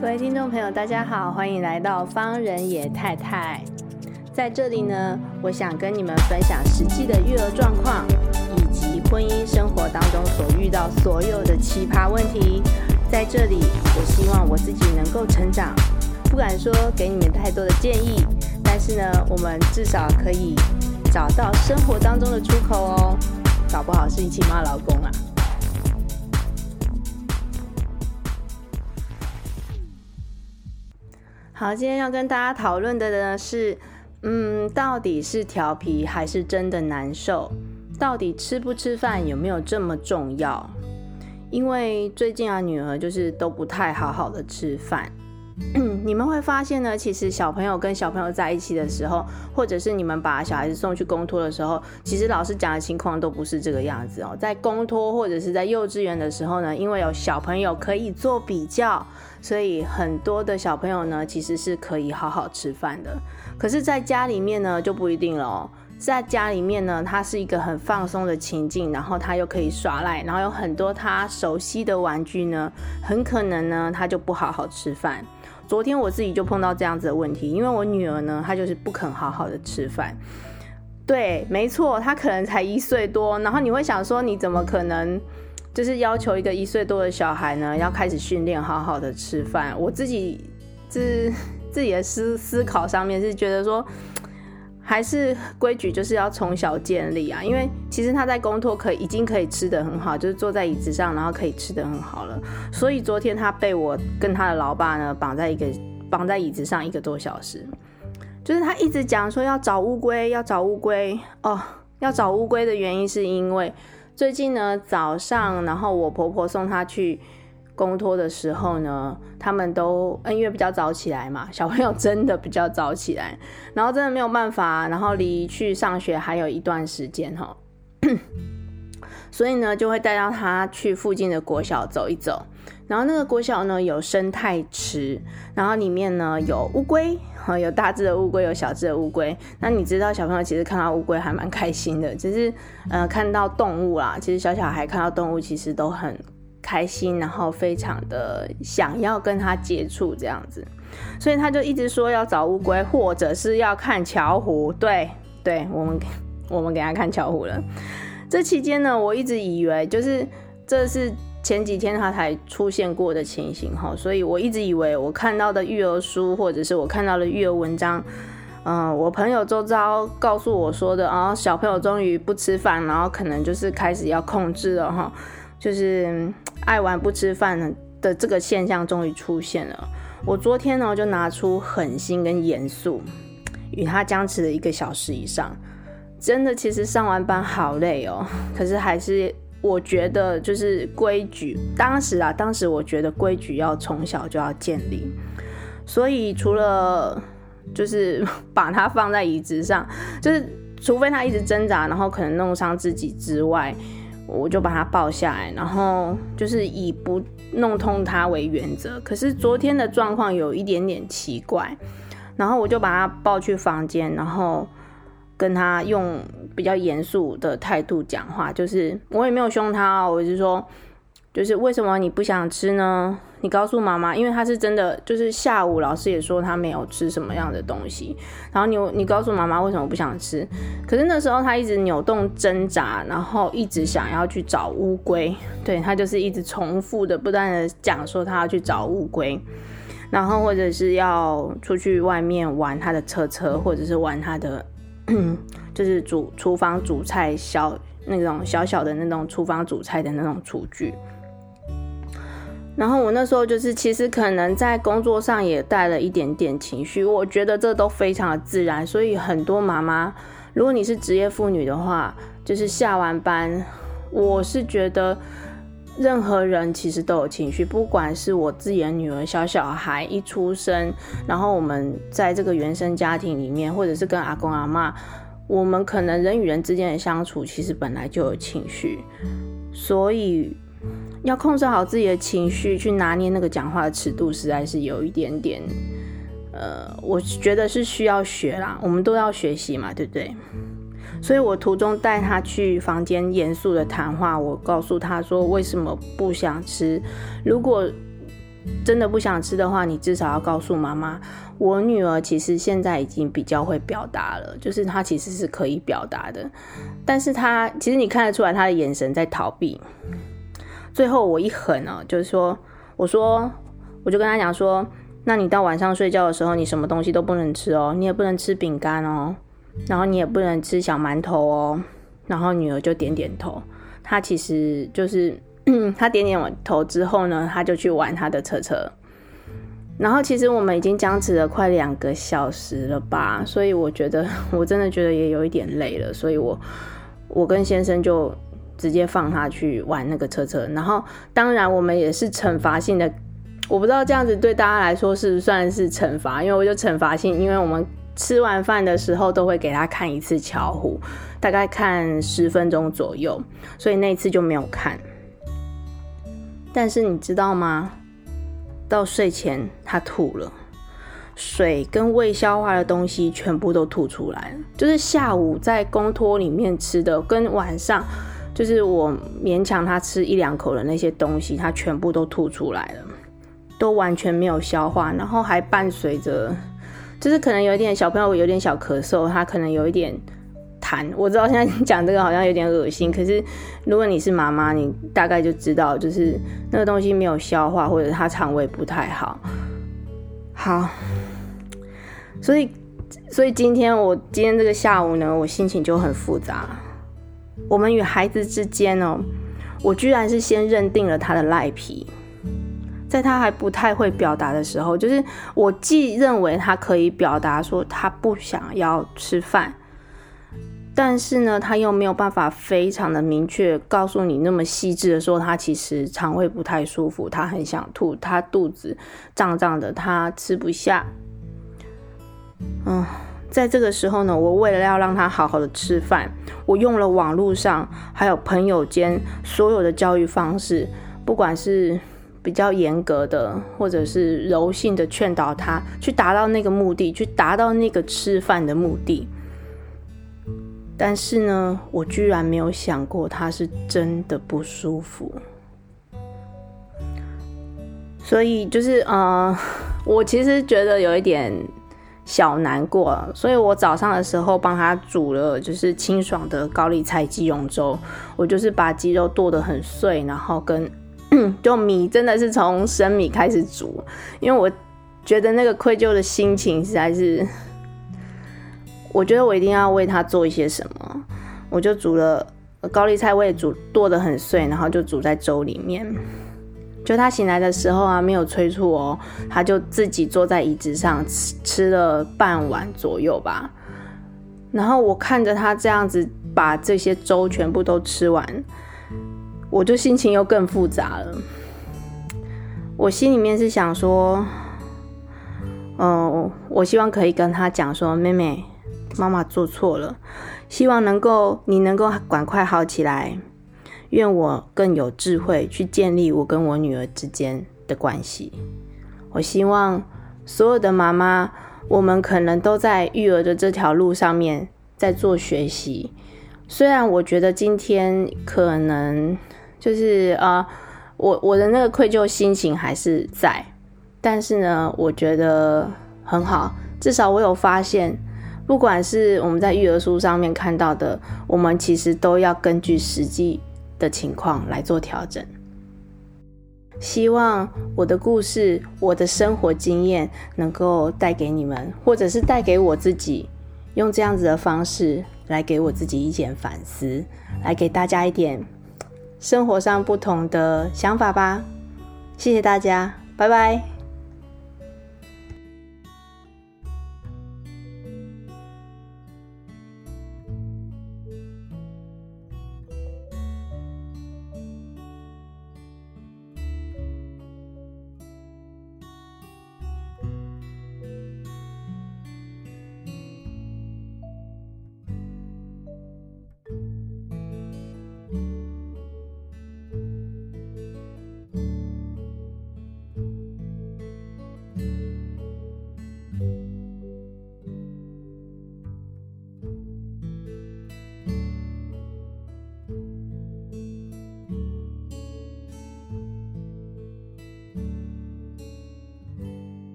各位听众朋友，大家好，欢迎来到方仁野太太。在这里呢，我想跟你们分享实际的育儿状况，以及婚姻生活当中所遇到所有的奇葩问题。在这里，我希望我自己能够成长，不敢说给你们太多的建议，但是呢，我们至少可以找到生活当中的出口哦。搞不好是一起骂老公啊。好，今天要跟大家讨论的呢是，嗯，到底是调皮还是真的难受？到底吃不吃饭有没有这么重要？因为最近啊，女儿就是都不太好好的吃饭。你们会发现呢，其实小朋友跟小朋友在一起的时候，或者是你们把小孩子送去公托的时候，其实老师讲的情况都不是这个样子哦。在公托或者是在幼稚园的时候呢，因为有小朋友可以做比较，所以很多的小朋友呢，其实是可以好好吃饭的。可是，在家里面呢，就不一定了哦。在家里面呢，他是一个很放松的情境，然后他又可以耍赖，然后有很多他熟悉的玩具呢，很可能呢，他就不好好吃饭。昨天我自己就碰到这样子的问题，因为我女儿呢，她就是不肯好好的吃饭。对，没错，她可能才一岁多，然后你会想说，你怎么可能就是要求一个一岁多的小孩呢，要开始训练好好的吃饭？我自己自自己的思思考上面是觉得说。还是规矩就是要从小建立啊，因为其实他在公托可以已经可以吃得很好，就是坐在椅子上，然后可以吃得很好了。所以昨天他被我跟他的老爸呢绑在一个绑在椅子上一个多小时，就是他一直讲说要找乌龟，要找乌龟哦，要找乌龟的原因是因为最近呢早上，然后我婆婆送他去。公托的时候呢，他们都因为比较早起来嘛，小朋友真的比较早起来，然后真的没有办法，然后离去上学还有一段时间哈，所以呢就会带到他去附近的国小走一走，然后那个国小呢有生态池，然后里面呢有乌龟，有大只的乌龟，有小只的乌龟。那你知道小朋友其实看到乌龟还蛮开心的，只是呃看到动物啦，其实小小孩看到动物其实都很。开心，然后非常的想要跟他接触这样子，所以他就一直说要找乌龟，或者是要看巧虎。对，对我们我们给他看巧虎了。这期间呢，我一直以为就是这是前几天他才出现过的情形哈，所以我一直以为我看到的育儿书或者是我看到的育儿文章，嗯、我朋友周遭告诉我说的啊，小朋友终于不吃饭，然后可能就是开始要控制了哈，就是。爱玩不吃饭的这个现象终于出现了。我昨天呢就拿出狠心跟严肃，与他僵持了一个小时以上。真的，其实上完班好累哦。可是还是我觉得就是规矩，当时啊，当时我觉得规矩要从小就要建立。所以除了就是 把他放在椅子上，就是除非他一直挣扎，然后可能弄伤自己之外。我就把他抱下来，然后就是以不弄痛他为原则。可是昨天的状况有一点点奇怪，然后我就把他抱去房间，然后跟他用比较严肃的态度讲话，就是我也没有凶他，我是说。就是为什么你不想吃呢？你告诉妈妈，因为他是真的，就是下午老师也说他没有吃什么样的东西，然后你你告诉妈妈为什么不想吃？可是那时候他一直扭动挣扎，然后一直想要去找乌龟，对，他就是一直重复的不断的讲说他要去找乌龟，然后或者是要出去外面玩他的车车，或者是玩他的 就是煮厨房煮菜小那种小小的那种厨房煮菜的那种厨具。然后我那时候就是，其实可能在工作上也带了一点点情绪，我觉得这都非常的自然。所以很多妈妈，如果你是职业妇女的话，就是下完班，我是觉得任何人其实都有情绪，不管是我自己的女儿小小孩一出生，然后我们在这个原生家庭里面，或者是跟阿公阿嬷，我们可能人与人之间的相处，其实本来就有情绪，所以。要控制好自己的情绪，去拿捏那个讲话的尺度，实在是有一点点，呃，我觉得是需要学啦，我们都要学习嘛，对不对？所以我途中带他去房间严肃的谈话，我告诉他说为什么不想吃。如果真的不想吃的话，你至少要告诉妈妈。我女儿其实现在已经比较会表达了，就是她其实是可以表达的，但是她其实你看得出来她的眼神在逃避。最后我一狠啊，就是说，我说，我就跟他讲说，那你到晚上睡觉的时候，你什么东西都不能吃哦，你也不能吃饼干哦，然后你也不能吃小馒头哦。然后女儿就点点头，她其实就是。她，点点头之后呢，她就去玩她的车车。然后其实我们已经僵持了快两个小时了吧，所以我觉得 我真的觉得也有一点累了，所以我我跟先生就直接放他去玩那个车车。然后当然我们也是惩罚性的，我不知道这样子对大家来说是不是算是惩罚，因为我就惩罚性，因为我们吃完饭的时候都会给他看一次巧虎，大概看十分钟左右，所以那次就没有看。但是你知道吗？到睡前他吐了，水跟未消化的东西全部都吐出来。就是下午在公托里面吃的，跟晚上就是我勉强他吃一两口的那些东西，他全部都吐出来了，都完全没有消化，然后还伴随着，就是可能有一点小朋友有点小咳嗽，他可能有一点痰。我知道现在你 讲这个好像有点恶心，可是如果你是妈妈，你大概就知道，就是那个东西没有消化，或者他肠胃不太好。好，所以所以今天我今天这个下午呢，我心情就很复杂。我们与孩子之间呢，我居然是先认定了他的赖皮，在他还不太会表达的时候，就是我既认为他可以表达说他不想要吃饭。但是呢，他又没有办法非常的明确告诉你那么细致的说，他其实肠胃不太舒服，他很想吐，他肚子胀胀的，他吃不下。嗯，在这个时候呢，我为了要让他好好的吃饭，我用了网络上还有朋友间所有的教育方式，不管是比较严格的，或者是柔性的劝导他，去达到那个目的，去达到那个吃饭的目的。但是呢，我居然没有想过他是真的不舒服，所以就是呃，我其实觉得有一点小难过，所以我早上的时候帮他煮了就是清爽的高丽菜鸡蓉粥，我就是把鸡肉剁得很碎，然后跟 就米真的是从生米开始煮，因为我觉得那个愧疚的心情实在是。我觉得我一定要为他做一些什么，我就煮了高丽菜，我也煮剁得很碎，然后就煮在粥里面。就他醒来的时候啊，没有催促哦，他就自己坐在椅子上吃吃了半碗左右吧。然后我看着他这样子把这些粥全部都吃完，我就心情又更复杂了。我心里面是想说，嗯，我希望可以跟他讲说，妹妹。妈妈做错了，希望能够你能够赶快好起来。愿我更有智慧去建立我跟我女儿之间的关系。我希望所有的妈妈，我们可能都在育儿的这条路上面在做学习。虽然我觉得今天可能就是啊、我我的那个愧疚心情还是在，但是呢，我觉得很好，至少我有发现。不管是我们在育儿书上面看到的，我们其实都要根据实际的情况来做调整。希望我的故事、我的生活经验能够带给你们，或者是带给我自己，用这样子的方式来给我自己一点反思，来给大家一点生活上不同的想法吧。谢谢大家，拜拜。